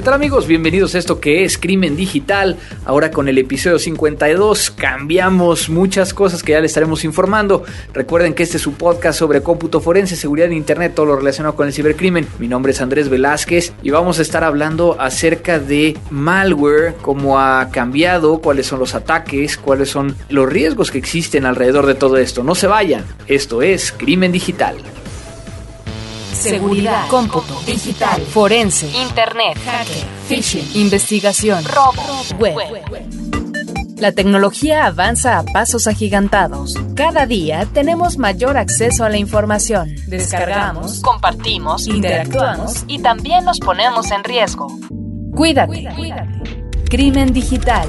¿Qué tal amigos? Bienvenidos a esto que es Crimen Digital. Ahora con el episodio 52 cambiamos muchas cosas que ya les estaremos informando. Recuerden que este es su podcast sobre cómputo forense, seguridad en Internet, todo lo relacionado con el cibercrimen. Mi nombre es Andrés Velázquez y vamos a estar hablando acerca de malware, cómo ha cambiado, cuáles son los ataques, cuáles son los riesgos que existen alrededor de todo esto. No se vayan, esto es Crimen Digital seguridad, cómputo, digital, forense, internet, hacker, phishing, investigación, robo, web. La tecnología avanza a pasos agigantados. Cada día tenemos mayor acceso a la información. Descargamos, compartimos, interactuamos y también nos ponemos en riesgo. Cuídate. Crimen digital.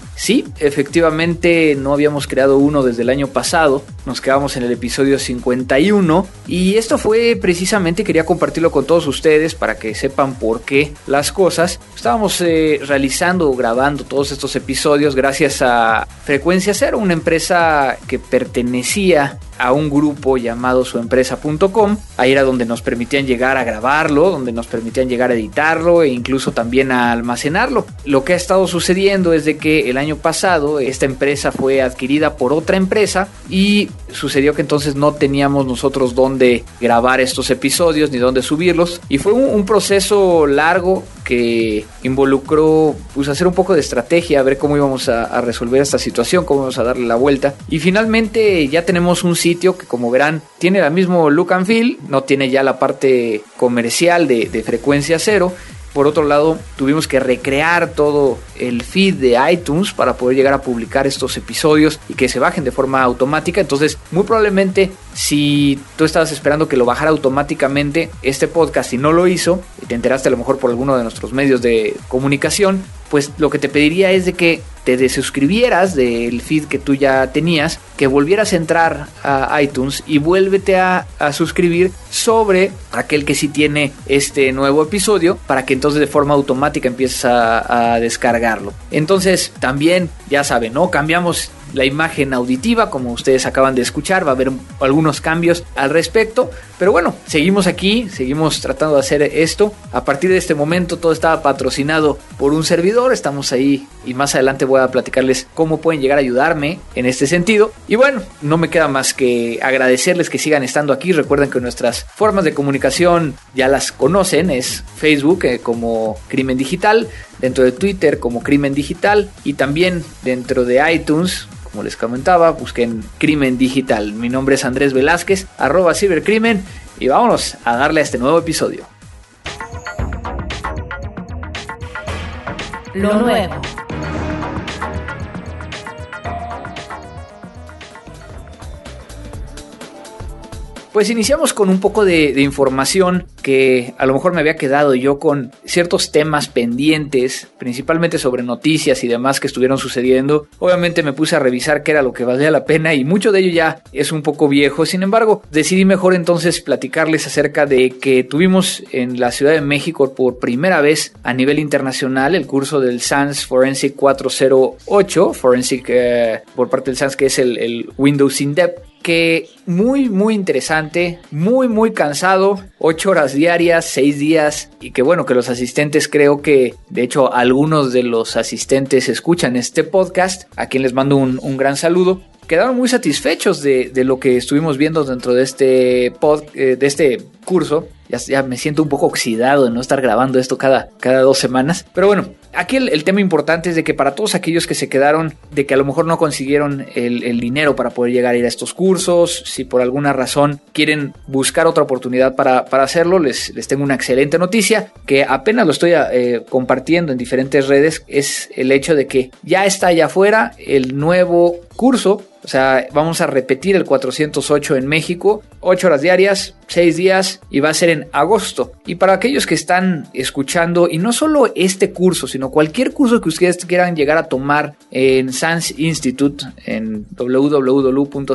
Sí, efectivamente no habíamos creado uno desde el año pasado, nos quedamos en el episodio 51 y esto fue precisamente, quería compartirlo con todos ustedes para que sepan por qué las cosas. Estábamos eh, realizando o grabando todos estos episodios gracias a Frecuencia Cero, una empresa que pertenecía a un grupo llamado suempresa.com. Ahí era donde nos permitían llegar a grabarlo, donde nos permitían llegar a editarlo e incluso también a almacenarlo. Lo que ha estado sucediendo es de que el año pasado esta empresa fue adquirida por otra empresa y sucedió que entonces no teníamos nosotros dónde grabar estos episodios ni dónde subirlos y fue un, proceso largo que involucró pues hacer un poco de estrategia, a ver cómo íbamos a, resolver esta situación, cómo íbamos a darle la vuelta. Y finalmente ya tenemos un sitio que como verán tiene el mismo look and feel, no tiene ya la parte comercial de, de frecuencia cero por otro lado, tuvimos que recrear todo el feed de iTunes para poder llegar a publicar estos episodios y que se bajen de forma automática. Entonces, muy probablemente, si tú estabas esperando que lo bajara automáticamente este podcast y no lo hizo, y te enteraste a lo mejor por alguno de nuestros medios de comunicación, pues lo que te pediría es de que te desuscribieras del feed que tú ya tenías, que volvieras a entrar a iTunes y vuélvete a, suscribir sobre aquel que sí tiene este nuevo episodio para que entonces de forma automática empieces a, a descargarlo. Entonces también ya saben, ¿no? Cambiamos la imagen auditiva, como ustedes acaban de escuchar, va a haber algunos cambios al respecto, pero bueno, seguimos aquí, seguimos tratando de hacer esto. A partir de este momento todo estaba patrocinado por un servidor, estamos ahí y más adelante voy a platicarles cómo pueden llegar a ayudarme en este sentido. Y bueno, no me queda más que agradecerles que sigan estando aquí. Recuerden que nuestras formas de comunicación ya las conocen, es Facebook eh, como Crimen Digital, dentro de Twitter como Crimen Digital y también dentro de iTunes como les comentaba, busquen Crimen Digital. Mi nombre es Andrés Velázquez, arroba cibercrimen, y vámonos a darle a este nuevo episodio. Lo nuevo. Pues iniciamos con un poco de, información que a lo mejor me había quedado yo con ciertos temas pendientes, principalmente sobre noticias y demás que estuvieron sucediendo. Obviamente me puse a revisar qué era lo que valía la pena y mucho de ello ya es un poco viejo. Sin embargo, decidí mejor entonces platicarles acerca de que tuvimos en la Ciudad de México por primera vez a nivel internacional el curso del SANS Forensic 408, Forensic eh, por parte del SANS que es el, el Windows In-Depth que muy, muy interesante, muy, muy cansado, ocho horas diarias, seis días, y que bueno, que los asistentes creo que, de hecho, algunos de los asistentes escuchan este podcast, a quien les mando un, un gran saludo quedaron muy satisfechos de, de, lo que estuvimos viendo dentro de este, pod, eh, de este curso. Ya, me siento un poco oxidado de no estar grabando esto cada, cada dos semanas. Pero bueno, aquí el, tema importante es de que para todos aquellos que se quedaron, de que a lo mejor no consiguieron el, dinero para poder llegar a ir a estos cursos, si por alguna razón quieren buscar otra oportunidad para, para hacerlo, les, les, tengo una excelente noticia que apenas lo estoy eh, compartiendo en diferentes redes, es el hecho de que ya está allá afuera el nuevo curso o sea, vamos a repetir el 408 en México, 8 horas diarias, 6 días y va a ser en agosto. Y para aquellos que están escuchando, y no solo este curso, sino cualquier curso que ustedes quieran llegar a tomar en SANS Institute, en www.sans.org,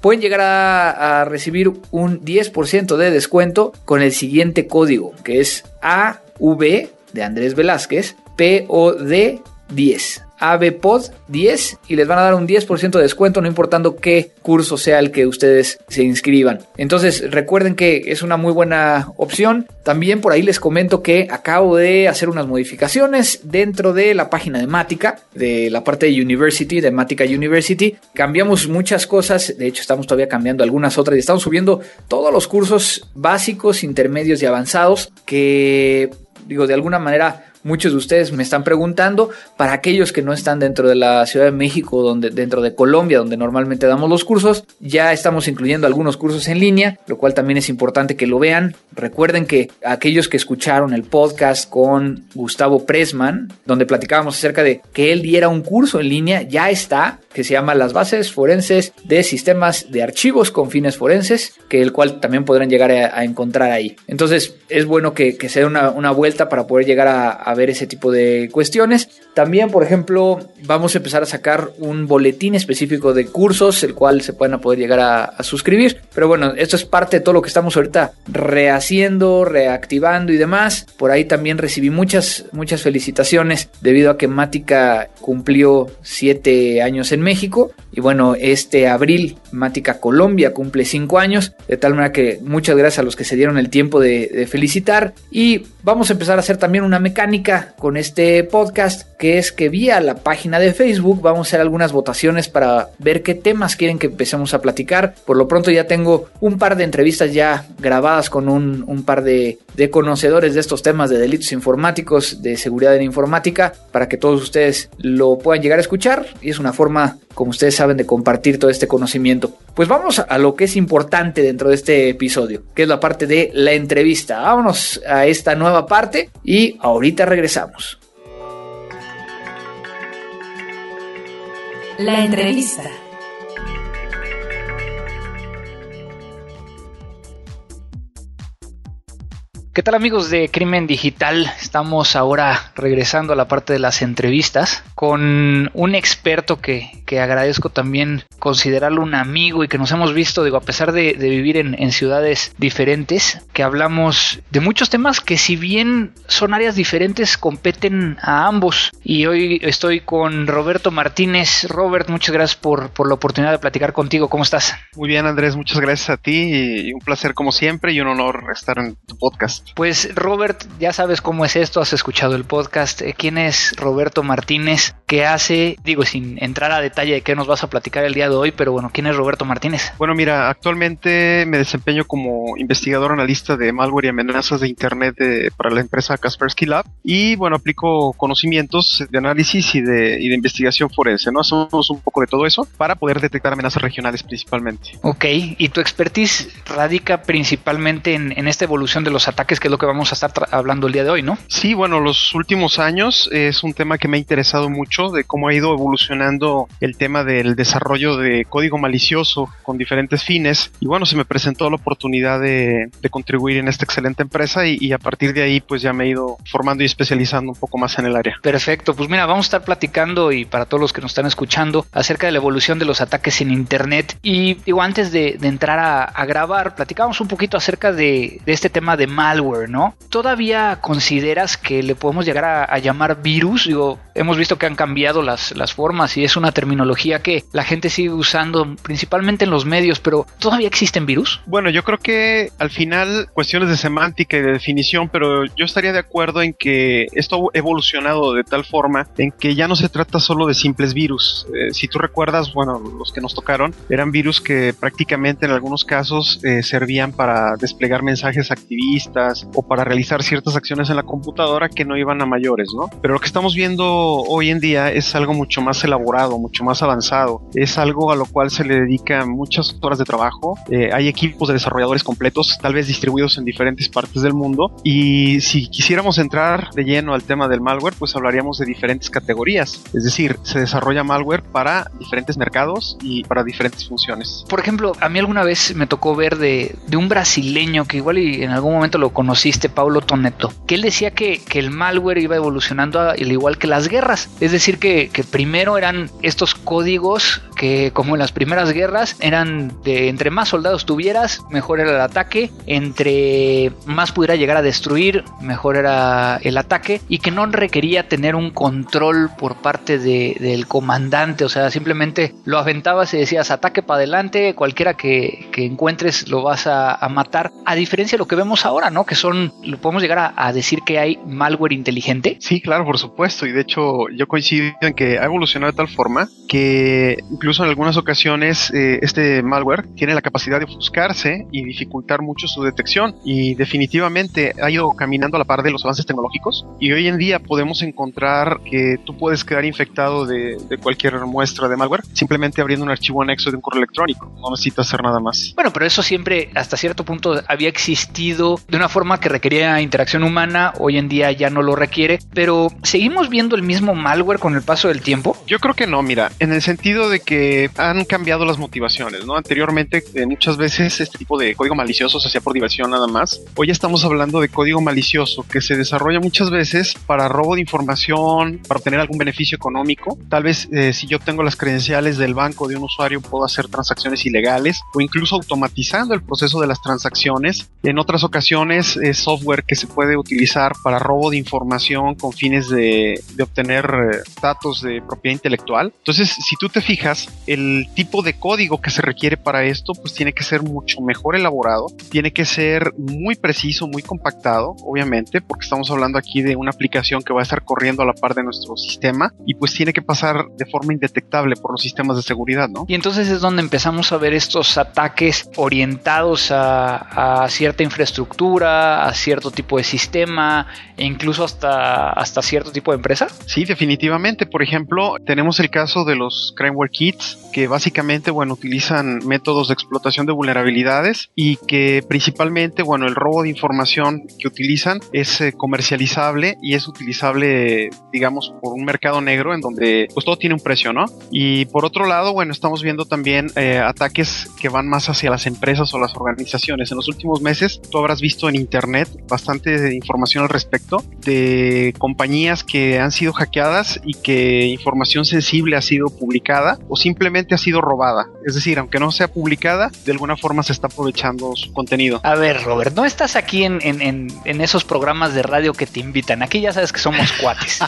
pueden llegar a, recibir un 10% de descuento con el siguiente código, que es AV de Andrés Velázquez, POD10. ABPOD 10 y les van a dar un 10% de descuento, no importando qué curso sea el que ustedes se inscriban. Entonces, recuerden que es una muy buena opción. También por ahí les comento que acabo de hacer unas modificaciones dentro de la página de Matica, de la parte de University, de Matica University. Cambiamos muchas cosas, de hecho, estamos todavía cambiando algunas otras y estamos subiendo todos los cursos básicos, intermedios y avanzados que, digo, de alguna manera Muchos de ustedes me están preguntando, para aquellos que no están dentro de la Ciudad de México, donde, dentro de Colombia, donde normalmente damos los cursos, ya estamos incluyendo algunos cursos en línea, lo cual también es importante que lo vean. Recuerden que aquellos que escucharon el podcast con Gustavo Pressman, donde platicábamos acerca de que él diera un curso en línea, ya está, que se llama Las bases forenses de sistemas de archivos con fines forenses, que el cual también podrán llegar a, encontrar ahí. Entonces es bueno que, se dé una, vuelta para poder llegar a ver ese tipo de cuestiones. También, por ejemplo, vamos a empezar a sacar un boletín específico de cursos, el cual se pueden poder llegar a, suscribir. Pero bueno, esto es parte de todo lo que estamos ahorita rehaciendo, reactivando y demás. Por ahí también recibí muchas, muchas felicitaciones debido a que Mática cumplió siete años en México. Y bueno, este abril Mática Colombia cumple cinco años. De tal manera que muchas gracias a los que se dieron el tiempo de, felicitar. Y vamos a empezar a hacer también una mecánica con este podcast, que es que vía la página de Facebook vamos a hacer algunas votaciones para ver qué temas quieren que empecemos a platicar. Por lo pronto ya tengo un par de entrevistas ya grabadas con un, par de, de conocedores de estos temas de delitos informáticos, de seguridad en informática, para que todos ustedes lo puedan llegar a escuchar y es una forma, como ustedes saben, de compartir todo este conocimiento. Pues vamos a lo que es importante dentro de este episodio, que es la parte de la entrevista. Vámonos a esta nueva parte y ahorita regresamos. La entrevista. ¿Qué tal amigos de Crimen Digital? Estamos ahora regresando a la parte de las entrevistas con un experto que, agradezco también considerarlo un amigo y que nos hemos visto, digo, a pesar de, vivir en, ciudades diferentes, que hablamos de muchos temas que si bien son áreas diferentes, competen a ambos. Y hoy estoy con Roberto Martínez. Robert, muchas gracias por, por la oportunidad de platicar contigo. ¿Cómo estás? Muy bien, Andrés, muchas gracias a ti y un placer como siempre y un honor estar en tu podcast. Pues Robert, ya sabes cómo es esto, has escuchado el podcast. Eh, ¿Quién es Roberto Martínez? ¿Qué hace? Digo, sin entrar a detalle de qué nos vas a platicar el día de hoy, pero bueno, ¿quién es Roberto Martínez? Bueno, mira, actualmente me desempeño como investigador analista de malware y amenazas de Internet para la empresa Kaspersky Lab y bueno, aplico conocimientos de análisis y de, y de investigación forense, ¿no? Hacemos un poco de todo eso para poder detectar amenazas regionales principalmente. Ok, y tu expertise radica principalmente en, en esta evolución de los ataques que es lo que vamos a estar hablando el día de hoy, ¿no? Sí, bueno, los últimos años es un tema que me ha interesado mucho de cómo ha ido evolucionando el tema del desarrollo de código malicioso con diferentes fines. Y bueno, se me presentó la oportunidad de, contribuir en esta excelente empresa y, a partir de ahí pues ya me he ido formando y especializando un poco más en el área. Perfecto, pues mira, vamos a estar platicando y para todos los que nos están escuchando acerca de la evolución de los ataques en Internet. Y digo, antes de, entrar a, grabar, platicamos un poquito acerca de, de este tema de mal ¿no? ¿Todavía consideras que le podemos llegar a, llamar virus? Digo, hemos visto que han cambiado las, formas y es una terminología que la gente sigue usando principalmente en los medios, pero ¿todavía existen virus? Bueno, yo creo que al final cuestiones de semántica y de definición, pero yo estaría de acuerdo en que esto ha evolucionado de tal forma en que ya no se trata solo de simples virus. Eh, si tú recuerdas, bueno, los que nos tocaron eran virus que prácticamente en algunos casos eh, servían para desplegar mensajes activistas, o para realizar ciertas acciones en la computadora que no iban a mayores, ¿no? Pero lo que estamos viendo hoy en día es algo mucho más elaborado, mucho más avanzado. Es algo a lo cual se le dedica muchas horas de trabajo. Eh, hay equipos de desarrolladores completos, tal vez distribuidos en diferentes partes del mundo. Y si quisiéramos entrar de lleno al tema del malware, pues hablaríamos de diferentes categorías. Es decir, se desarrolla malware para diferentes mercados y para diferentes funciones. Por ejemplo, a mí alguna vez me tocó ver de, de un brasileño que igual y en algún momento lo conociste, Paulo Toneto, que él decía que, que el malware iba evolucionando al igual que las guerras. Es decir, que, que primero eran estos códigos que como en las primeras guerras eran de entre más soldados tuvieras, mejor era el ataque, entre más pudiera llegar a destruir, mejor era el ataque y que no requería tener un control por parte de, del comandante, o sea, simplemente lo aventabas y decías ataque para adelante, cualquiera que, que encuentres lo vas a, a, matar, a diferencia de lo que vemos ahora, ¿no? Que son, lo podemos llegar a, a decir que hay malware inteligente. Sí, claro, por supuesto, y de hecho yo coincido en que ha evolucionado de tal forma que incluso en algunas ocasiones eh, este malware tiene la capacidad de ofuscarse y dificultar mucho su detección y definitivamente ha ido caminando a la par de los avances tecnológicos y hoy en día podemos encontrar que tú puedes quedar infectado de, de cualquier muestra de malware simplemente abriendo un archivo anexo de un correo electrónico, no necesitas hacer nada más. Bueno, pero eso siempre hasta cierto punto había existido de una forma que requería interacción humana, hoy en día ya no lo requiere, pero seguimos viendo el mismo malware con el paso del tiempo. Yo creo que no, mira, en el sentido de que han cambiado las motivaciones, ¿no? Anteriormente eh, muchas veces este tipo de código malicioso se hacía por diversión nada más. Hoy estamos hablando de código malicioso que se desarrolla muchas veces para robo de información, para obtener algún beneficio económico. Tal vez eh, si yo tengo las credenciales del banco de un usuario puedo hacer transacciones ilegales o incluso automatizando el proceso de las transacciones. En otras ocasiones es software que se puede utilizar para robo de información con fines de, de obtener eh, datos de propiedad intelectual. Entonces, si tú te fijas, el tipo de código que se requiere para esto, pues tiene que ser mucho mejor elaborado, tiene que ser muy preciso, muy compactado, obviamente, porque estamos hablando aquí de una aplicación que va a estar corriendo a la par de nuestro sistema y pues tiene que pasar de forma indetectable por los sistemas de seguridad, ¿no? Y entonces es donde empezamos a ver estos ataques orientados a, a cierta infraestructura, a cierto tipo de sistema e incluso hasta, hasta cierto tipo de empresa. Sí, definitivamente. Por ejemplo, tenemos el caso de los Crimeware Kits, que básicamente, bueno, utilizan métodos de explotación de vulnerabilidades y que principalmente, bueno, el robo de información que utilizan es eh, comercializable y es utilizable, digamos, por un mercado negro en donde pues todo tiene un precio, ¿no? Y por otro lado, bueno, estamos viendo también eh, ataques que van más hacia las empresas o las organizaciones. En los últimos meses, tú habrás visto en internet bastante información al respecto de compañías que han sido hackeadas y que información sensible ha sido publicada o simplemente ha sido robada. Es decir, aunque no sea publicada, de alguna forma se está aprovechando su contenido. A ver, Robert, no estás aquí en, en, en, en esos programas de radio que te invitan. Aquí ya sabes que somos cuates.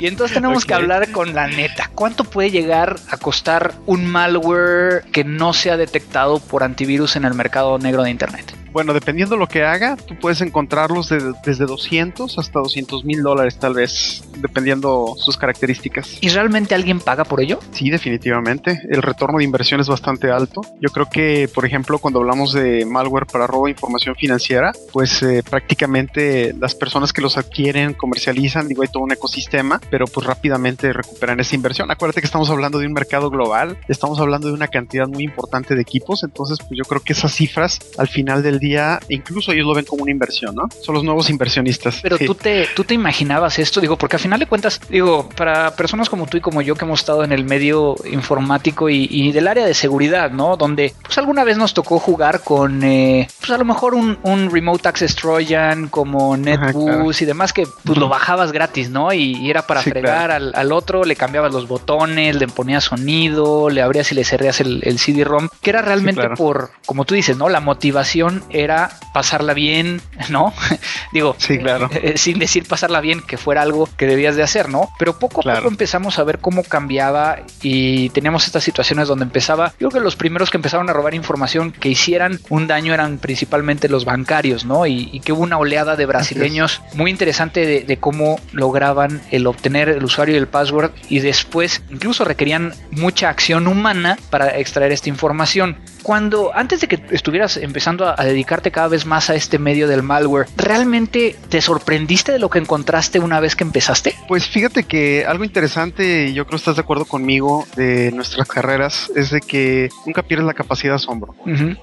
y entonces tenemos okay. que hablar con la neta. ¿Cuánto puede llegar a costar un malware que no sea detectado por antivirus en el mercado negro de Internet? Bueno, dependiendo lo que haga, tú puedes encontrarlos de, desde 200 hasta 200 mil dólares tal vez, dependiendo sus características. ¿Y realmente alguien paga por ello? Sí, definitivamente. El retorno de inversión es bastante alto. Yo creo que, por ejemplo, cuando hablamos de malware para robo de información financiera, pues eh, prácticamente las personas que los adquieren, comercializan, digo, hay todo un ecosistema, pero pues rápidamente recuperan esa inversión. Acuérdate que estamos hablando de un mercado global, estamos hablando de una cantidad muy importante de equipos, entonces pues yo creo que esas cifras al final del día, incluso ellos lo ven como una inversión, ¿no? Son los nuevos inversionistas. Pero sí. tú, te, tú te imaginabas esto, digo, porque al final de cuentas, digo, para personas como tú y como yo que hemos estado en el medio informático y, y del área de seguridad, ¿no? Donde pues alguna vez nos tocó jugar con, eh, pues a lo mejor un, un Remote Access Trojan como NetBoost claro. y demás que pues lo bajabas gratis, ¿no? Y, y era para sí, fregar claro. al, al, otro, le cambiabas los botones, le ponías sonido, le abrías y le cerrías el, el CD-ROM, que era realmente sí, por, como tú dices, ¿no? La motivación era pasarla bien, ¿no? Digo, sí, claro. Eh, sin decir pasarla bien, que fuera algo que debías de hacer, ¿no? Pero poco a claro. poco empezamos a ver cómo cambiaba y teníamos estas situaciones donde empezaba, yo creo que los primeros que empezaron a robar información que hicieran un daño eran principalmente los bancarios, ¿no? Y, y que hubo una oleada de brasileños muy interesante de, de cómo lograban el obtener el usuario y el password y después incluso requerían mucha acción humana para extraer esta información. Cuando antes de que estuvieras empezando a, dedicarte cada vez más a este medio del malware, ¿realmente te sorprendiste de lo que encontraste una vez que empezaste? Pues fíjate que algo interesante, y yo creo que estás de acuerdo conmigo, de nuestras carreras, es de que nunca pierdes la capacidad de asombro.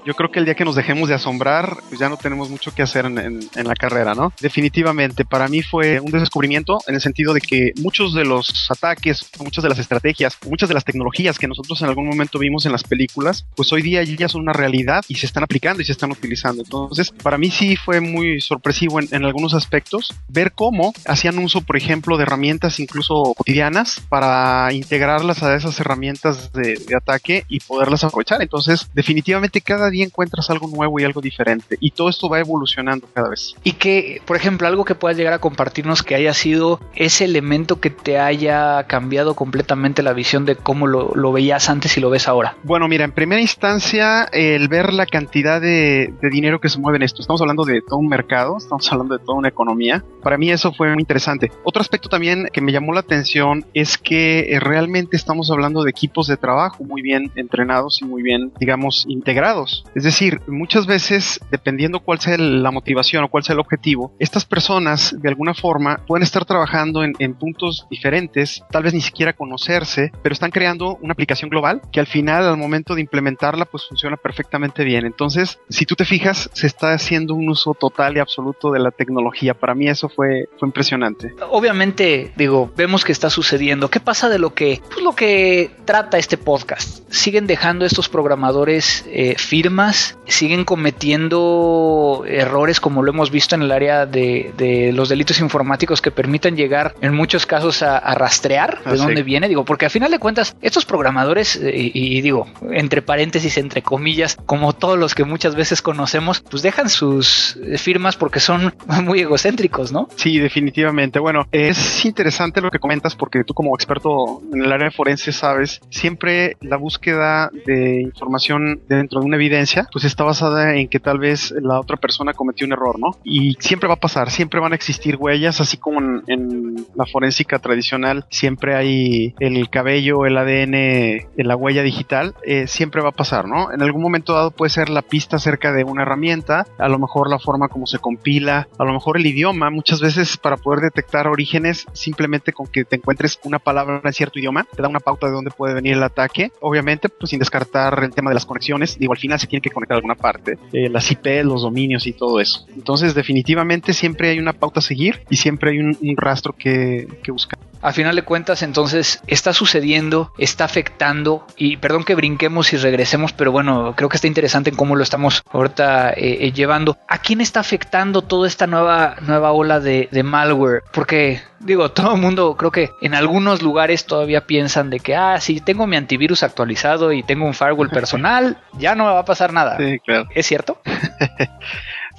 Yo creo que el día que nos dejemos de asombrar, pues ya no tenemos mucho que hacer en, en la carrera, ¿no? Definitivamente, para mí fue un descubrimiento en el sentido de que muchos de los ataques, muchas de las estrategias, muchas de las tecnologías que nosotros en algún momento vimos en las películas, pues hoy día ya son una realidad y se están aplicando y se están utilizando. Entonces, para mí sí fue muy sorpresivo en, algunos aspectos ver cómo hacían uso, por ejemplo, de herramientas incluso cotidianas para integrarlas a esas herramientas de, ataque y poderlas aprovechar. Entonces, definitivamente cada día encuentras algo nuevo y algo diferente y todo esto va evolucionando cada vez. Y que, por ejemplo, algo que puedas llegar a compartirnos que haya sido ese elemento que te haya cambiado completamente la visión de cómo lo, lo veías antes y lo ves ahora. Bueno, mira, en primera instancia, el ver la cantidad de, dinero que se mueve en esto. Estamos hablando de todo un mercado, estamos hablando de toda una economía. Para mí eso fue muy interesante. Otro aspecto también que me llamó la atención es que eh, realmente estamos hablando de equipos de trabajo muy bien entrenados y muy bien, digamos, integrados. Es decir, muchas veces, dependiendo cuál sea la motivación o cuál sea el objetivo, estas personas de alguna forma pueden estar trabajando en, en puntos diferentes, tal vez ni siquiera conocerse, pero están creando una aplicación global que al final, al momento de implementarla, pues funciona perfectamente bien. Entonces, si tú te fijas, se está haciendo un uso total y absoluto de la tecnología. Para mí eso fue, fue impresionante. Obviamente, digo, vemos que está sucediendo. ¿Qué pasa de lo que, pues, lo que trata este podcast? Siguen dejando estos programadores eh, firmas, siguen cometiendo errores como lo hemos visto en el área de, de los delitos informáticos que permitan llegar en muchos casos a, rastrear de ah, dónde viene. Digo, porque al final de cuentas, estos programadores, eh, y digo, entre paréntesis, entre comillas, como todos los que muchas veces conocemos, pues dejan sus firmas porque son muy egocéntricos, ¿no? Sí, definitivamente. Bueno, es interesante lo que comentas porque tú como experto en el área forense sabes, siempre la búsqueda de información dentro de una evidencia, pues está basada en que tal vez la otra persona cometió un error, ¿no? Y siempre va a pasar, siempre van a existir huellas, así como en, la forénsica tradicional, siempre hay el cabello, el ADN, la huella digital, eh, siempre va a pasar, ¿no? En algún momento dado puede ser la pista acerca de una herramienta, a lo mejor la forma como se compila, a lo mejor el idioma, muchas veces para poder detectar orígenes, simplemente con que te encuentres una palabra en cierto idioma, te da una pauta de dónde puede venir el ataque, obviamente pues sin descartar el tema de las conexiones, digo al final se tiene que conectar a alguna parte, eh, las IP, los dominios y todo eso. Entonces definitivamente siempre hay una pauta a seguir y siempre hay un, rastro que, que buscar. A final de cuentas, entonces, está sucediendo, está afectando, y perdón que brinquemos y regresemos, pero bueno, creo que está interesante en cómo lo estamos ahorita eh, eh, llevando. ¿A quién está afectando toda esta nueva, nueva ola de, malware? Porque, digo, todo el mundo creo que en algunos lugares todavía piensan de que, ah, si tengo mi antivirus actualizado y tengo un firewall personal, ya no me va a pasar nada. Sí, claro. ¿Es cierto?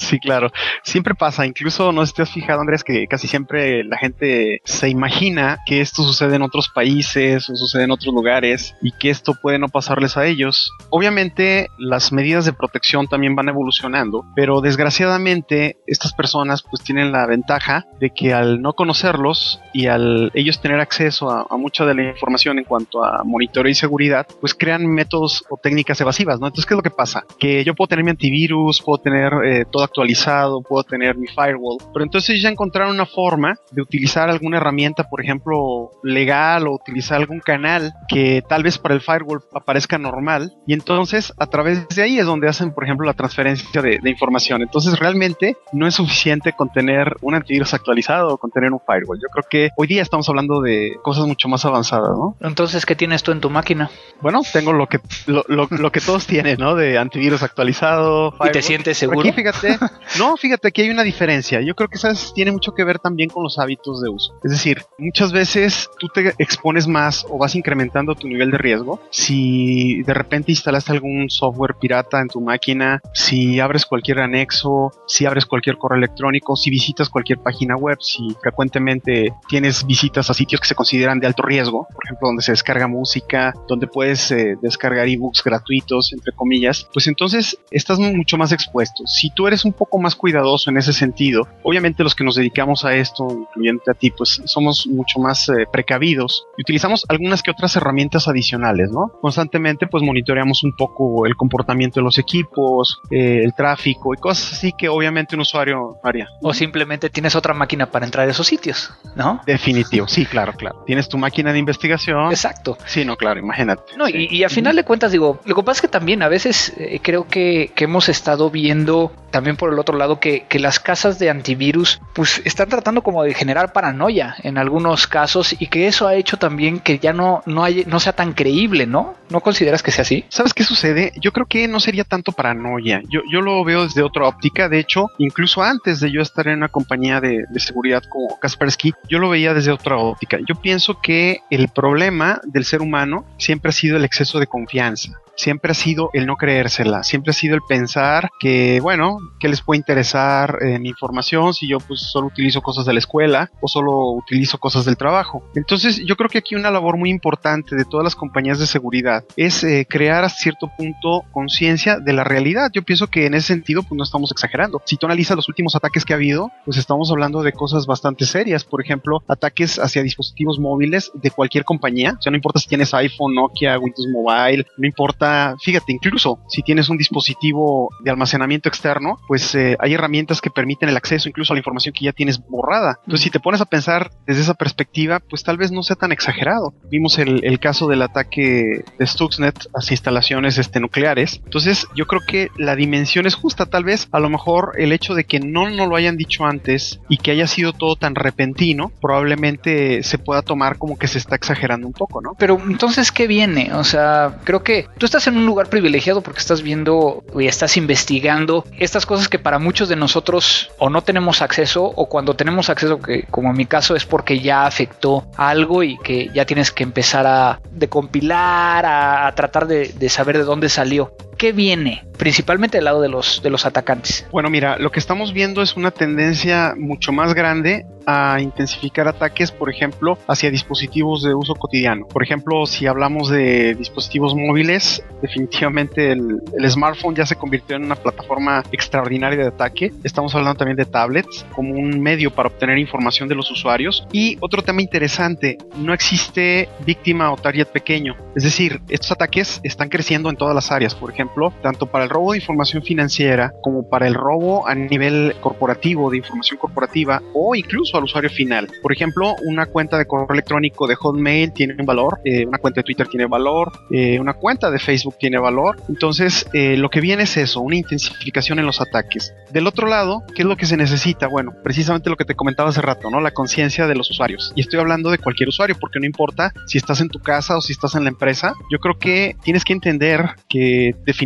Sí, claro. Siempre pasa. Incluso no sé si fijado, Andrés, que casi siempre la gente se imagina que esto sucede en otros países o sucede en otros lugares y que esto puede no pasarles a ellos. Obviamente, las medidas de protección también van evolucionando, pero desgraciadamente estas personas pues tienen la ventaja de que al no conocerlos y al ellos tener acceso a, mucha de la información en cuanto a monitoreo y seguridad, pues crean métodos o técnicas evasivas, ¿no? Entonces, ¿qué es lo que pasa? Que yo puedo tener mi antivirus, puedo tener eh, toda actualizado, puedo tener mi firewall, pero entonces ya encontraron una forma de utilizar alguna herramienta, por ejemplo, legal o utilizar algún canal que tal vez para el firewall aparezca normal y entonces a través de ahí es donde hacen, por ejemplo, la transferencia de, información. Entonces realmente no es suficiente con tener un antivirus actualizado o con tener un firewall. Yo creo que hoy día estamos hablando de cosas mucho más avanzadas, ¿no? Entonces, ¿qué tienes tú en tu máquina? Bueno, tengo lo que lo, que todos tienen, ¿no? De antivirus actualizado. ¿Y te sientes seguro? Aquí, fíjate, no, fíjate que hay una diferencia. Yo creo que eso tiene mucho que ver también con los hábitos de uso. Es decir, muchas veces tú te expones más o vas incrementando tu nivel de riesgo. Si de repente instalaste algún software pirata en tu máquina, si abres cualquier anexo, si abres cualquier correo electrónico, si visitas cualquier página web, si frecuentemente tienes visitas a sitios que se consideran de alto riesgo, por ejemplo, donde se descarga música, donde puedes eh, descargar ebooks gratuitos, entre comillas, pues entonces estás mucho más expuesto. Si tú eres un poco más cuidadoso en ese sentido. Obviamente los que nos dedicamos a esto, incluyente a ti, pues somos mucho más eh, precavidos y utilizamos algunas que otras herramientas adicionales, ¿no? Constantemente pues monitoreamos un poco el comportamiento de los equipos, eh, el tráfico y cosas así que obviamente un usuario haría. O simplemente tienes otra máquina para entrar a esos sitios, ¿no? Definitivo, sí, claro, claro. Tienes tu máquina de investigación. Exacto. Sí, no, claro, imagínate. No, y, y, a final de cuentas digo, lo que pasa es que también a veces eh, creo que, que, hemos estado viendo también por el otro lado que, que, las casas de antivirus pues están tratando como de generar paranoia en algunos casos y que eso ha hecho también que ya no, no, hay, no sea tan creíble, ¿no? ¿No consideras que sea así? ¿Sabes qué sucede? Yo creo que no sería tanto paranoia. Yo, yo lo veo desde otra óptica. De hecho, incluso antes de yo estar en una compañía de, de seguridad como Kaspersky, yo lo veía desde otra óptica. Yo pienso que el problema del ser humano siempre ha sido el exceso de confianza siempre ha sido el no creérsela, siempre ha sido el pensar que, bueno, que les puede interesar mi información si yo pues solo utilizo cosas de la escuela o solo utilizo cosas del trabajo. Entonces yo creo que aquí una labor muy importante de todas las compañías de seguridad es eh, crear a cierto punto conciencia de la realidad. Yo pienso que en ese sentido pues no estamos exagerando. Si tú analizas los últimos ataques que ha habido, pues estamos hablando de cosas bastante serias. Por ejemplo, ataques hacia dispositivos móviles de cualquier compañía. O sea, no importa si tienes iPhone, Nokia, Windows Mobile, no importa fíjate, incluso si tienes un dispositivo de almacenamiento externo, pues eh, hay herramientas que permiten el acceso incluso a la información que ya tienes borrada. Entonces, si te pones a pensar desde esa perspectiva, pues tal vez no sea tan exagerado. Vimos el, caso del ataque de Stuxnet a instalaciones este, nucleares. Entonces, yo creo que la dimensión es justa. Tal vez, a lo mejor, el hecho de que no nos lo hayan dicho antes y que haya sido todo tan repentino, probablemente se pueda tomar como que se está exagerando un poco, ¿no? Pero entonces, ¿qué viene? O sea, creo que estás en un lugar privilegiado porque estás viendo y estás investigando estas cosas que para muchos de nosotros o no tenemos acceso o cuando tenemos acceso, que como en mi caso es porque ya afectó algo y que ya tienes que empezar a decompilar, a, a tratar de, de saber de dónde salió. ¿Qué viene? Principalmente del lado de los, de los atacantes. Bueno, mira, lo que estamos viendo es una tendencia mucho más grande a intensificar ataques, por ejemplo, hacia dispositivos de uso cotidiano. Por ejemplo, si hablamos de dispositivos móviles, definitivamente el, el, smartphone ya se convirtió en una plataforma extraordinaria de ataque. Estamos hablando también de tablets como un medio para obtener información de los usuarios. Y otro tema interesante, no existe víctima o target pequeño. Es decir, estos ataques están creciendo en todas las áreas. Por ejemplo, tanto para el robo de información financiera como para el robo a nivel corporativo de información corporativa o incluso al usuario final. Por ejemplo, una cuenta de correo electrónico de Hotmail tiene un valor, eh, una cuenta de Twitter tiene valor, eh, una cuenta de Facebook tiene valor. Entonces, eh, lo que viene es eso, una intensificación en los ataques. Del otro lado, ¿qué es lo que se necesita? Bueno, precisamente lo que te comentaba hace rato, ¿no? La conciencia de los usuarios. Y estoy hablando de cualquier usuario, porque no importa si estás en tu casa o si estás en la empresa. Yo creo que tienes que entender que definitivamente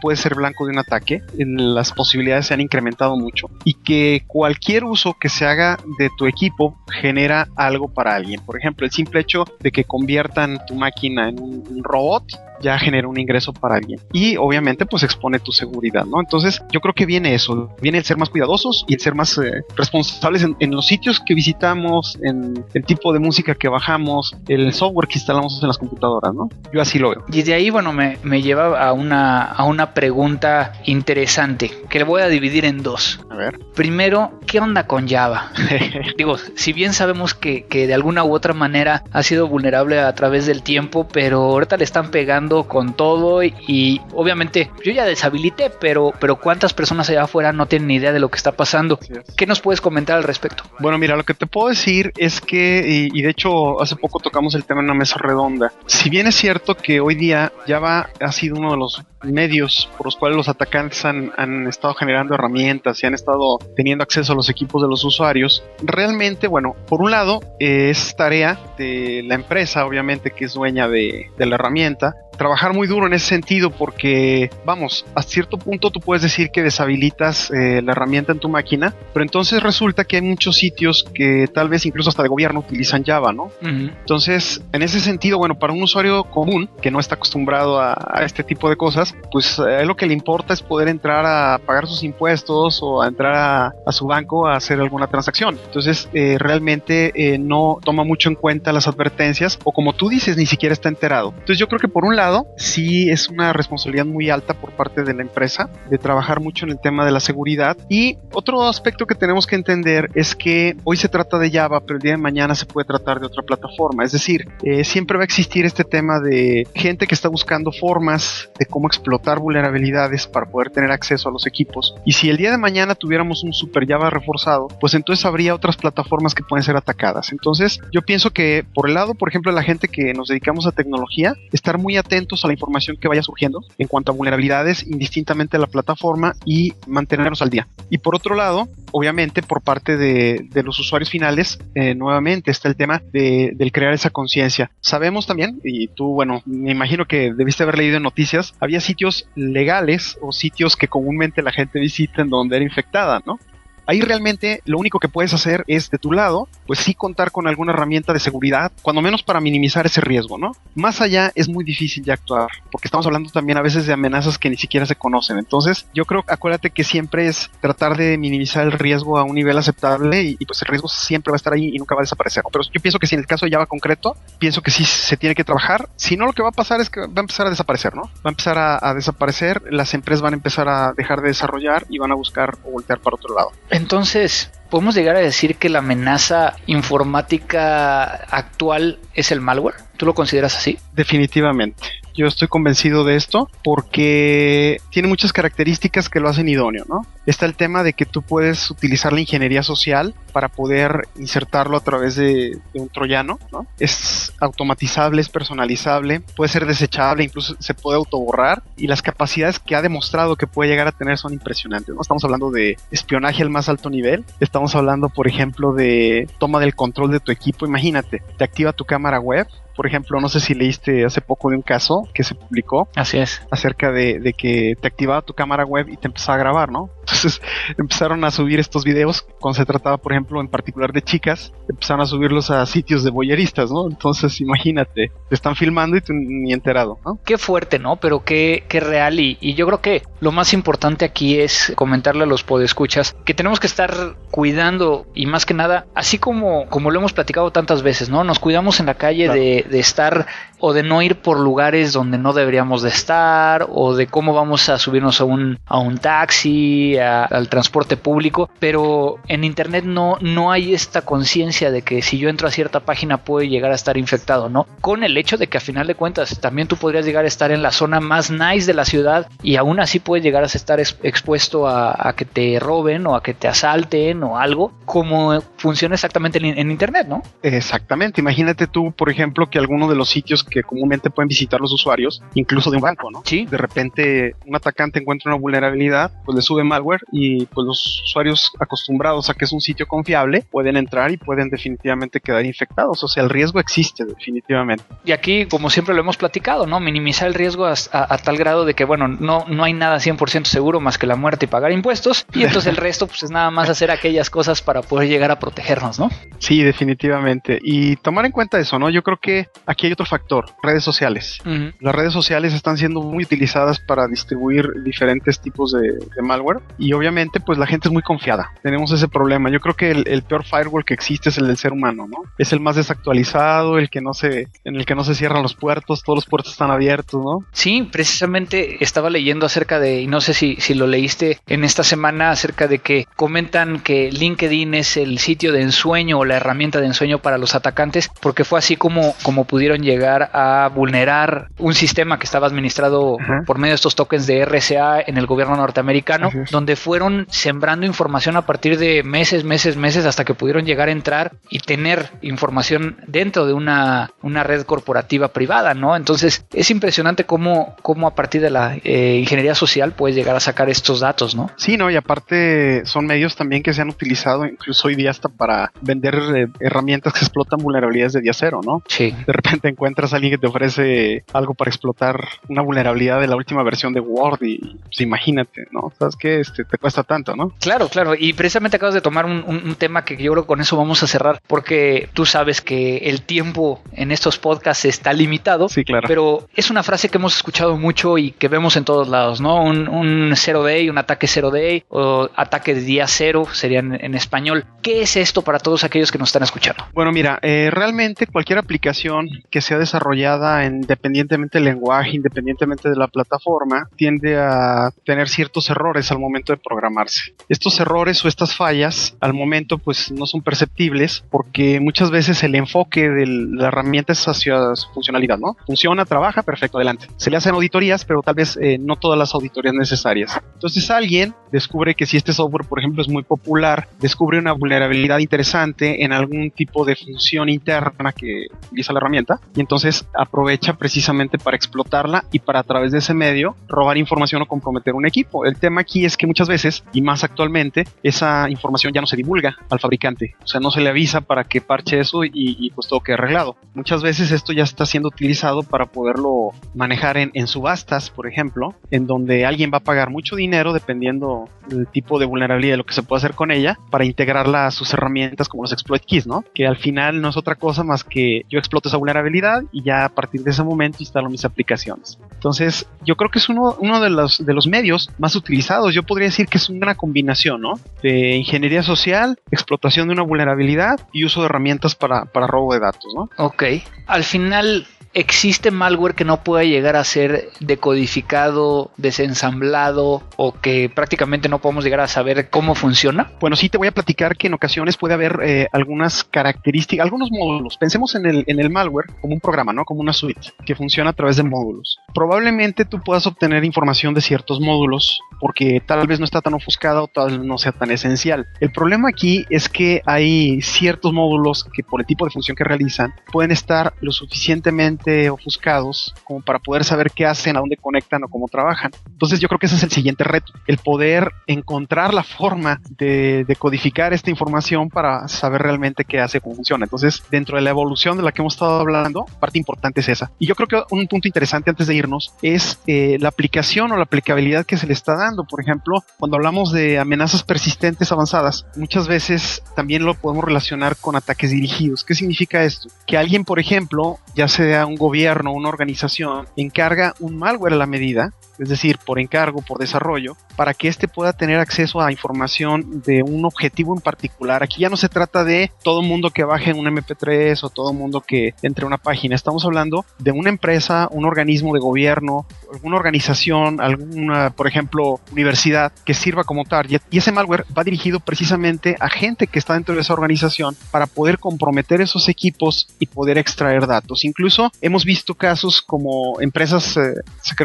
puede ser blanco de un ataque, las posibilidades se han incrementado mucho y que cualquier uso que se haga de tu equipo genera algo para alguien. Por ejemplo, el simple hecho de que conviertan tu máquina en un robot ya genera un ingreso para alguien. Y obviamente pues expone tu seguridad, ¿no? Entonces yo creo que viene eso, viene el ser más cuidadosos y el ser más eh, responsables en, en, los sitios que visitamos, en el tipo de música que bajamos, el software que instalamos en las computadoras, ¿no? Yo así lo veo. Y de ahí, bueno, me, me lleva a una, a una pregunta interesante que le voy a dividir en dos. A ver. Primero, ¿qué onda con Java? Digo, si bien sabemos que, que de alguna u otra manera ha sido vulnerable a través del tiempo, pero ahorita le están pegando con todo y, obviamente yo ya deshabilité, pero, pero cuántas personas allá afuera no tienen ni idea de lo que está pasando. ¿Qué nos puedes comentar al respecto? Bueno, mira, lo que te puedo decir es que, y, y, de hecho hace poco tocamos el tema en una mesa redonda, si bien es cierto que hoy día Java ha sido uno de los medios por los cuales los atacantes han, han, estado generando herramientas y han estado teniendo acceso a los equipos de los usuarios, realmente, bueno, por un lado es tarea de la empresa, obviamente, que es dueña de, de la herramienta, trabajar muy duro en ese sentido porque, vamos, a cierto punto tú puedes decir que deshabilitas eh, la herramienta en tu máquina, pero entonces resulta que hay muchos sitios que tal vez incluso hasta de gobierno utilizan Java, ¿no? Uh -huh. Entonces, en ese sentido, bueno, para un usuario común que no está acostumbrado a, a este tipo de cosas, pues él lo que le importa es poder entrar a pagar sus impuestos o a entrar a, su banco a hacer alguna transacción. Entonces, eh, realmente eh, no toma mucho en cuenta las advertencias o como tú dices, ni siquiera está enterado. Entonces, yo creo que por un lado, lado, sí es una responsabilidad muy alta por parte de la empresa de trabajar mucho en el tema de la seguridad. Y otro aspecto que tenemos que entender es que hoy se trata de Java, pero el día de mañana se puede tratar de otra plataforma. Es decir, eh, siempre va a existir este tema de gente que está buscando formas de cómo explotar vulnerabilidades para poder tener acceso a los equipos. Y si el día de mañana tuviéramos un super Java reforzado, pues entonces habría otras plataformas que pueden ser atacadas. Entonces, yo pienso que por el lado, por ejemplo, de la gente que nos dedicamos a tecnología, estar muy atentos a la información que vaya surgiendo en cuanto a vulnerabilidades indistintamente a la plataforma y mantenernos al día. Y por otro lado, obviamente, por parte de, los usuarios finales, eh, nuevamente está el tema de, del crear esa conciencia. Sabemos también, y tú, bueno, me imagino que debiste haber leído en noticias, había sitios legales o sitios que comúnmente la gente visita en donde era infectada, ¿no? Ahí realmente lo único que puedes hacer es de tu lado, pues sí contar con alguna herramienta de seguridad, cuando menos para minimizar ese riesgo, ¿no? Más allá es muy difícil de actuar, porque estamos hablando también a veces de amenazas que ni siquiera se conocen. Entonces, yo creo, acuérdate que siempre es tratar de minimizar el riesgo a un nivel aceptable y, pues el riesgo siempre va a estar ahí y nunca va a desaparecer. Pero yo pienso que si en el caso de Java concreto, pienso que sí se tiene que trabajar. Si no, lo que va a pasar es que va a empezar a desaparecer, ¿no? Va a empezar a, a desaparecer, las empresas van a empezar a dejar de desarrollar y van a buscar o voltear para otro lado. Entonces, ¿podemos llegar a decir que la amenaza informática actual es el malware? ¿Tú lo consideras así? Definitivamente. Yo estoy convencido de esto porque tiene muchas características que lo hacen idóneo, ¿no? Está el tema de que tú puedes utilizar la ingeniería social para poder insertarlo a través de, un troyano, ¿no? Es automatizable, es personalizable, puede ser desechable, incluso se puede autoborrar y las capacidades que ha demostrado que puede llegar a tener son impresionantes, ¿no? Estamos hablando de espionaje al más alto nivel, estamos hablando, por ejemplo, de toma del control de tu equipo, imagínate, te activa tu cámara web, por ejemplo, no sé si leíste hace poco de un caso que se publicó. Así es. Acerca de, que te activaba tu cámara web y te empezaba a grabar, ¿no? Entonces empezaron a subir estos videos cuando se trataba, por ejemplo, en particular de chicas, empezaron a subirlos a sitios de boyeristas, ¿no? Entonces imagínate, te están filmando y tú ni enterado, ¿no? Qué fuerte, ¿no? Pero qué, qué real y, y yo creo que lo más importante aquí es comentarle a los podescuchas que tenemos que estar cuidando y más que nada, así como, como lo hemos platicado tantas veces, ¿no? Nos cuidamos en la calle de de estar o de no ir por lugares donde no deberíamos de estar o de cómo vamos a subirnos a un, a un taxi, al transporte público, pero en internet no, no hay esta conciencia de que si yo entro a cierta página puedo llegar a estar infectado, ¿no? Con el hecho de que a final de cuentas también tú podrías llegar a estar en la zona más nice de la ciudad y aún así puedes llegar a estar expuesto a, que te roben o a que te asalten o algo, como funciona exactamente en, en internet, ¿no? Exactamente, imagínate tú, por ejemplo, que alguno de los sitios que comúnmente pueden visitar los usuarios, incluso de un banco, ¿no? Sí. De repente un atacante encuentra una vulnerabilidad, pues le sube malware y pues los usuarios acostumbrados a que es un sitio confiable pueden entrar y pueden definitivamente quedar infectados. O sea, el riesgo existe definitivamente. Y aquí, como siempre lo hemos platicado, ¿no? Minimizar el riesgo a, tal grado de que, bueno, no, no hay nada 100% seguro más que la muerte y pagar impuestos. Y entonces el resto, pues es nada más hacer aquellas cosas para poder llegar a protegernos, ¿no? Sí, definitivamente. Y tomar en cuenta eso, ¿no? Yo creo que aquí hay otro factor, redes sociales. Las redes sociales están siendo muy utilizadas para distribuir diferentes tipos de, malware y obviamente pues la gente es muy confiada. Tenemos ese problema. Yo creo que el, peor firewall que existe es el del ser humano, ¿no? Es el más desactualizado, el que no se, en el que no se cierran los puertos, todos los puertos están abiertos, ¿no? Sí, precisamente estaba leyendo acerca de, y no sé si, si lo leíste en esta semana, acerca de que comentan que LinkedIn es el sitio de ensueño o la herramienta de ensueño para los atacantes, porque fue así como, como pudieron llegar a vulnerar un sistema que estaba administrado por medio de estos tokens de RSA en el gobierno norteamericano, donde fueron sembrando información a partir de meses, meses, meses, hasta que pudieron llegar a entrar y tener información dentro de una, una red corporativa privada, ¿no? Entonces es impresionante cómo, cómo a partir de la eh, ingeniería social puedes llegar a sacar estos datos, ¿no? Sí, ¿no? Y aparte son medios también que se han utilizado incluso hoy día hasta para vender eh, herramientas que explotan vulnerabilidades de día cero, ¿no? Sí. De repente encuentras alguien que te ofrece algo para explotar una vulnerabilidad de la última versión de Word y pues, imagínate, ¿no? ¿Sabes qué? Este, te cuesta tanto, ¿no? Claro, claro. Y precisamente acabas de tomar un, tema que yo creo que con eso vamos a cerrar, porque tú sabes que el tiempo en estos podcasts está limitado. Sí, claro. Pero es una frase que hemos escuchado mucho y que vemos en todos lados, ¿no? Un, un zero day, un ataque zero day o ataque de día cero serían en español. ¿Qué es esto para todos aquellos que nos están escuchando? Bueno, mira, eh, realmente cualquier aplicación que sea desarrollada independientemente del lenguaje, independientemente de la plataforma, tiende a tener ciertos errores al momento de programarse. Estos errores o estas fallas al momento pues no son perceptibles porque muchas veces el enfoque de la herramienta es hacia su funcionalidad, ¿no? Funciona, trabaja, perfecto, adelante. Se le hacen auditorías, pero tal vez eh, no todas las auditorías necesarias. Entonces alguien descubre que si este software, por ejemplo, es muy popular, descubre una vulnerabilidad interesante en algún tipo de función interna que utiliza la herramienta y entonces aprovecha precisamente para explotarla y para a través de ese medio robar información o comprometer un equipo. El tema aquí es que muchas veces, y más actualmente, esa información ya no se divulga al fabricante, o sea, no se le avisa para que parche eso y, pues todo quede arreglado. Muchas veces esto ya está siendo utilizado para poderlo manejar en, en subastas, por ejemplo, en donde alguien va a pagar mucho dinero dependiendo del tipo de vulnerabilidad de lo que se puede hacer con ella para integrarla a sus herramientas como los exploit keys, ¿no? Que al final no es otra cosa más que yo exploto esa vulnerabilidad y ya a partir de ese momento instalo mis aplicaciones. Entonces, yo creo que es uno, uno de, los, de los medios más utilizados. Yo podría decir que es una combinación, ¿no? De ingeniería social, explotación de una vulnerabilidad y uso de herramientas para, para robo de datos, ¿no? Ok. Al final, ¿existe malware que no pueda llegar a ser decodificado, desensamblado o que prácticamente no podemos llegar a saber cómo funciona? Bueno, sí te voy a platicar que en ocasiones puede haber eh, algunas características, algunos módulos. Pensemos en el, malware como un programa, ¿no? Como una suite que funciona a través de módulos. Probablemente tú puedas obtener información de ciertos módulos porque tal vez no está tan ofuscada o tal vez no sea tan esencial. El problema aquí es que hay ciertos módulos que por el tipo de función que realizan pueden estar lo suficientemente ofuscados como para poder saber qué hacen, a dónde conectan o cómo trabajan. Entonces yo creo que ese es el siguiente reto, el poder encontrar la forma de, codificar esta información para saber realmente qué hace, cómo funciona. Entonces dentro de la evolución de la que hemos estado hablando, parte importante es esa. Y yo creo que un punto interesante antes de irnos es eh, la aplicación o la aplicabilidad que se le está dando. Por ejemplo, cuando hablamos de amenazas persistentes avanzadas, muchas veces también lo podemos relacionar con ataques dirigidos. ¿Qué significa esto? Que alguien, por ejemplo, ya sea un gobierno, una organización, encarga un malware a la medida, es decir, por encargo, por desarrollo, para que éste pueda tener acceso a información de un objetivo en particular. Aquí ya no se trata de todo mundo que baje un MP3 o todo mundo que entre una página. Estamos hablando de una empresa, un organismo de gobierno, alguna organización, alguna, por ejemplo, universidad que sirva como target. Y ese malware va dirigido precisamente a gente que está dentro de esa organización para poder comprometer esos equipos y poder extraer datos. Incluso hemos visto casos como empresas, eh,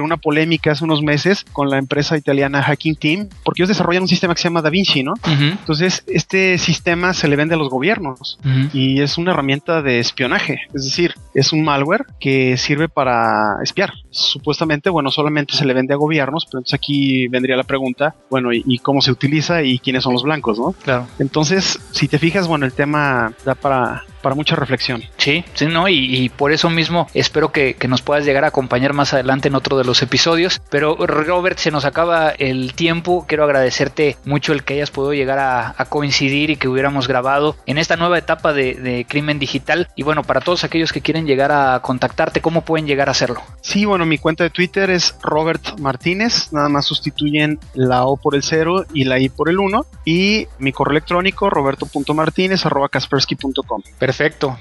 una polémica hace unos meses con la empresa italiana Hacking Team, porque ellos desarrollan un sistema que se llama DaVinci, ¿no? Entonces, este sistema se le vende a los gobiernos y es una herramienta de espionaje, es decir, es un malware que sirve para espiar. Supuestamente, bueno, solamente se le vende a gobiernos, pero entonces aquí vendría la pregunta, bueno, ¿y, y cómo se utiliza y quiénes son los blancos, ¿no? Claro. Entonces, si te fijas, bueno, el tema da para para mucha reflexión. Sí, sí, no, y, por eso mismo espero que, nos puedas llegar a acompañar más adelante en otro de los episodios. Pero Robert, se nos acaba el tiempo. Quiero agradecerte mucho el que hayas podido llegar a, coincidir y que hubiéramos grabado en esta nueva etapa de, crimen digital. Y bueno, para todos aquellos que quieren llegar a contactarte, ¿cómo pueden llegar a hacerlo? Sí, bueno, mi cuenta de Twitter es Robert Martínez. Nada más sustituyen la O por el 0 y la I por el 1. Y mi correo electrónico, roberto.martinez.com. Perfecto.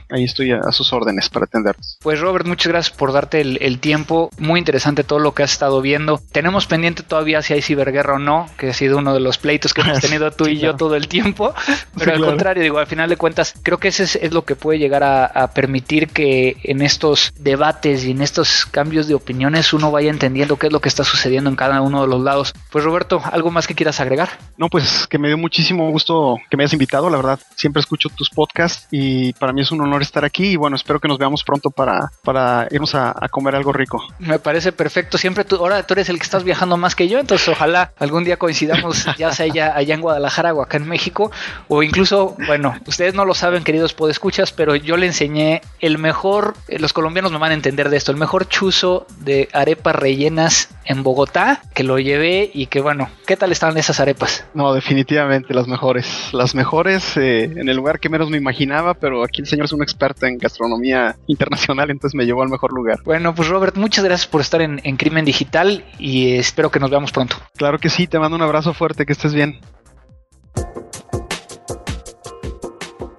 Ahí estoy a, sus órdenes para atender. Pues Robert, muchas gracias por darte el, tiempo. Muy interesante todo lo que has estado viendo. Tenemos pendiente todavía si hay ciberguerra o no, que ha sido uno de los pleitos que hemos tenido tú y yo todo el tiempo. Pero al contrario, digo, al final de cuentas, creo que ese es, lo que puede llegar a, permitir que en estos debates y en estos cambios de opiniones uno vaya entendiendo qué es lo que está sucediendo en cada uno de los lados. Pues Roberto, ¿algo más que quieras agregar? No, pues que me dio muchísimo gusto que me hayas invitado, la verdad. Siempre escucho tus podcasts y para mí es un honor estar aquí y bueno, espero que nos veamos pronto para, para irnos a, comer algo rico. Me parece perfecto. Siempre tú, ahora tú eres el que estás viajando más que yo, entonces ojalá algún día coincidamos, ya sea allá, allá en Guadalajara o acá en México, o incluso, bueno, ustedes no lo saben, queridos podescuchas, pero yo le enseñé el mejor, los colombianos me van a entender de esto, el mejor chuzo de arepas rellenas en Bogotá, que lo llevé y que bueno, ¿qué tal estaban esas arepas? No, definitivamente las mejores. Las mejores eh, en el lugar que menos me imaginaba, pero aquí el señor es un experto en gastronomía internacional, entonces me llevó al mejor lugar. Bueno, pues Robert, muchas gracias por estar en, en Crimen Digital y espero que nos veamos pronto. Claro que sí, te mando un abrazo fuerte, que estés bien.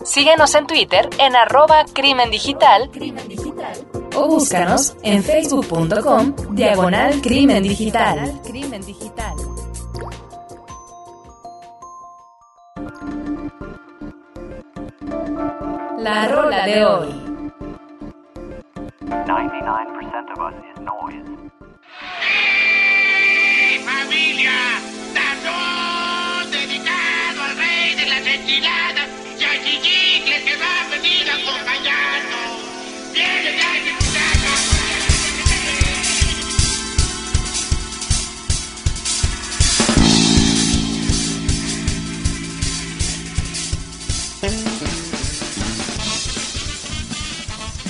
Síguenos en Twitter en arroba crimen digital, o búscanos en facebook.com diagonal crimen digital. La rola de hoy. 99% of us is noise. ¡Hey, familia! ¡Tazón dedicado al rey de las enchiladas y al chichicle que va a venir acompañando!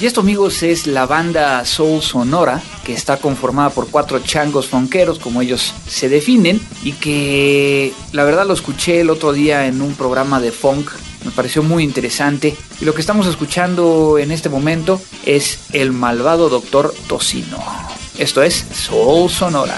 Y esto amigos es la banda Soul Sonora, que está conformada por cuatro changos fonqueros, como ellos se definen, y que la verdad lo escuché el otro día en un programa de funk, me pareció muy interesante. Y lo que estamos escuchando en este momento es El malvado doctor Tocino. Esto es Soul Sonora.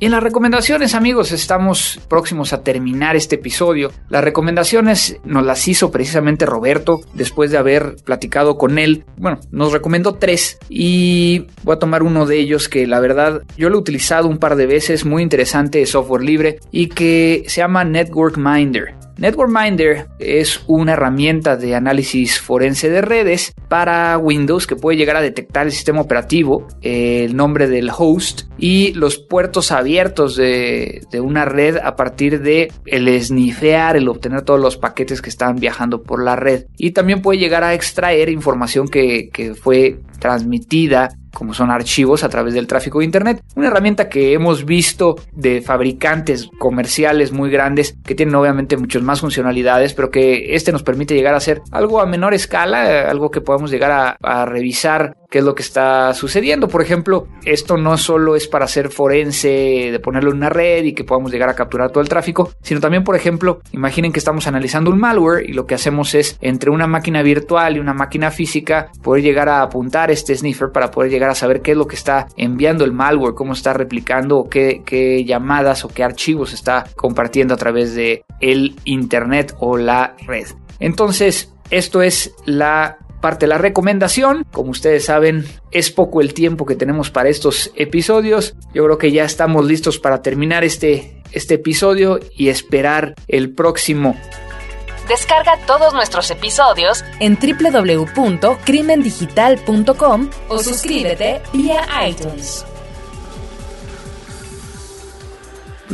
Y en las recomendaciones, amigos, estamos próximos a terminar este episodio. Las recomendaciones nos las hizo precisamente Roberto después de haber platicado con él. Bueno, nos recomendó tres y voy a tomar uno de ellos que la verdad yo lo he utilizado un par de veces, muy interesante, software libre y que se llama Network Minder. Network Minder es una herramienta de análisis forense de redes para Windows que puede llegar a detectar el sistema operativo, el nombre del host y los puertos abiertos de, una red a partir de el snifear, el obtener todos los paquetes que están viajando por la red. Y también puede llegar a extraer información que fue transmitida como son archivos a través del tráfico de Internet. Una herramienta que hemos visto de fabricantes comerciales muy grandes que tienen obviamente muchas más funcionalidades, pero que este nos permite llegar a hacer algo a menor escala, algo que podamos llegar a, a revisar qué es lo que está sucediendo. Por ejemplo, esto no solo es para hacer forense, de ponerlo en una red y que podamos llegar a capturar todo el tráfico, sino también, por ejemplo, imaginen que estamos analizando un malware y lo que hacemos es entre una máquina virtual y una máquina física poder llegar a apuntar este sniffer para poder llegar a saber qué es lo que está enviando el malware, cómo está replicando o qué, qué llamadas o qué archivos está compartiendo a través de el internet o la red. Entonces, esto es la parte la recomendación. Como ustedes saben, es poco el tiempo que tenemos para estos episodios. Yo creo que ya estamos listos para terminar este, este episodio y esperar el próximo. Descarga todos nuestros episodios en www.crimendigital.com o suscríbete vía iTunes.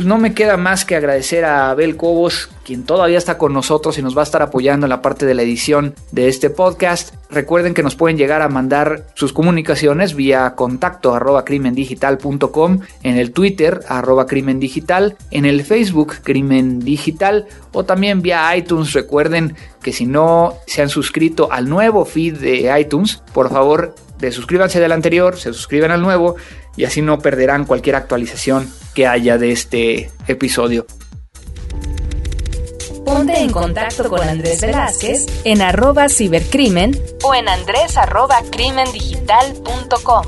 No me queda más que agradecer a Abel Cobos, quien todavía está con nosotros y nos va a estar apoyando en la parte de la edición de este podcast. Recuerden que nos pueden llegar a mandar sus comunicaciones vía contacto arroba crimendigital.com, en el Twitter arroba crimendigital, en el Facebook Crimen Digital o también vía iTunes. Recuerden que si no se han suscrito al nuevo feed de iTunes, por favor de suscríbanse del anterior, se suscriben al nuevo y así no perderán cualquier actualización que haya de este episodio. Ponte en contacto con Andrés Velázquez en arroba cibercrimen o en andrés arroba crimendigital.com.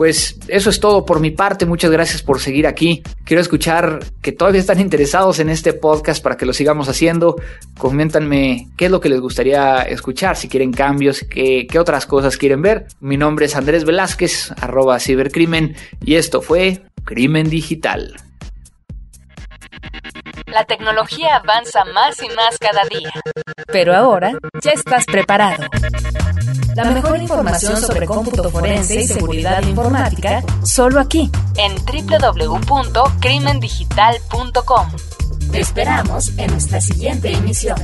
Pues eso es todo por mi parte. Muchas gracias por seguir aquí. Quiero escuchar que todavía están interesados en este podcast para que lo sigamos haciendo. Coméntanme qué es lo que les gustaría escuchar, si quieren cambios, qué, otras cosas quieren ver. Mi nombre es Andrés Velázquez, arroba cibercrimen, y esto fue Crimen Digital. La tecnología avanza más y más cada día. Pero ahora ya estás preparado. La mejor información sobre cómputo forense y seguridad informática, solo aquí, en www.crimendigital.com. Te esperamos en nuestra siguiente emisión.